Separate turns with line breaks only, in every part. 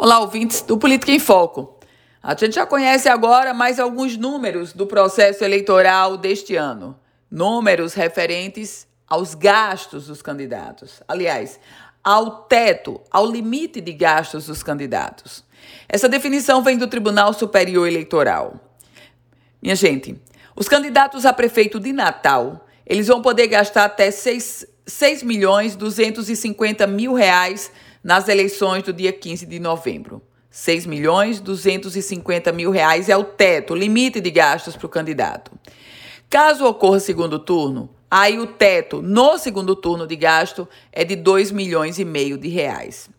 Olá, ouvintes do Política em Foco. A gente já conhece agora mais alguns números do processo eleitoral deste ano. Números referentes aos gastos dos candidatos. Aliás, ao teto, ao limite de gastos dos candidatos. Essa definição vem do Tribunal Superior Eleitoral. Minha gente, os candidatos a prefeito de Natal, eles vão poder gastar até 6, 6 milhões 250 mil reais nas eleições do dia 15 de novembro. 6 milhões 250 mil reais é o teto, o limite de gastos para o candidato. Caso ocorra segundo turno, aí o teto no segundo turno de gasto é de 2 milhões e meio de reais.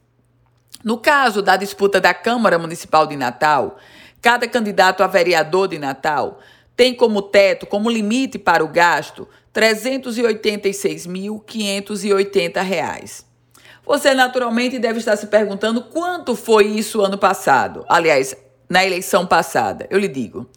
No caso da disputa da Câmara Municipal de Natal, cada candidato a vereador de Natal tem como teto, como limite para o gasto, R$ 386.580. Você naturalmente deve estar se perguntando quanto foi isso ano passado. Aliás, na eleição passada. Eu lhe digo.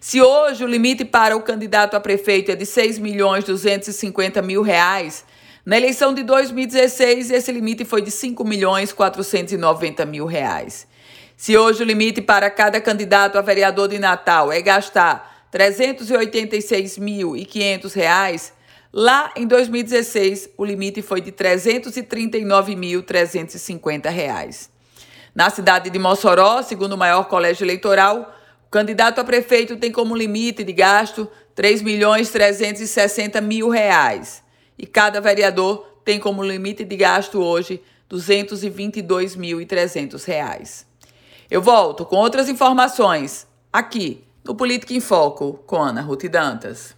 Se hoje o limite para o candidato a prefeito é de 6 milhões 250 mil reais, na eleição de 2016 esse limite foi de 5 milhões 490 mil reais. Se hoje o limite para cada candidato a vereador de Natal é gastar 386.500 reais, Lá em 2016, o limite foi de R$ 339.350. Na cidade de Mossoró, segundo o maior colégio eleitoral, o candidato a prefeito tem como limite de gasto 3.360.000 reais. E cada vereador tem como limite de gasto hoje 222.300 reais. Eu volto com outras informações aqui no Política em Foco com Ana Ruth Dantas.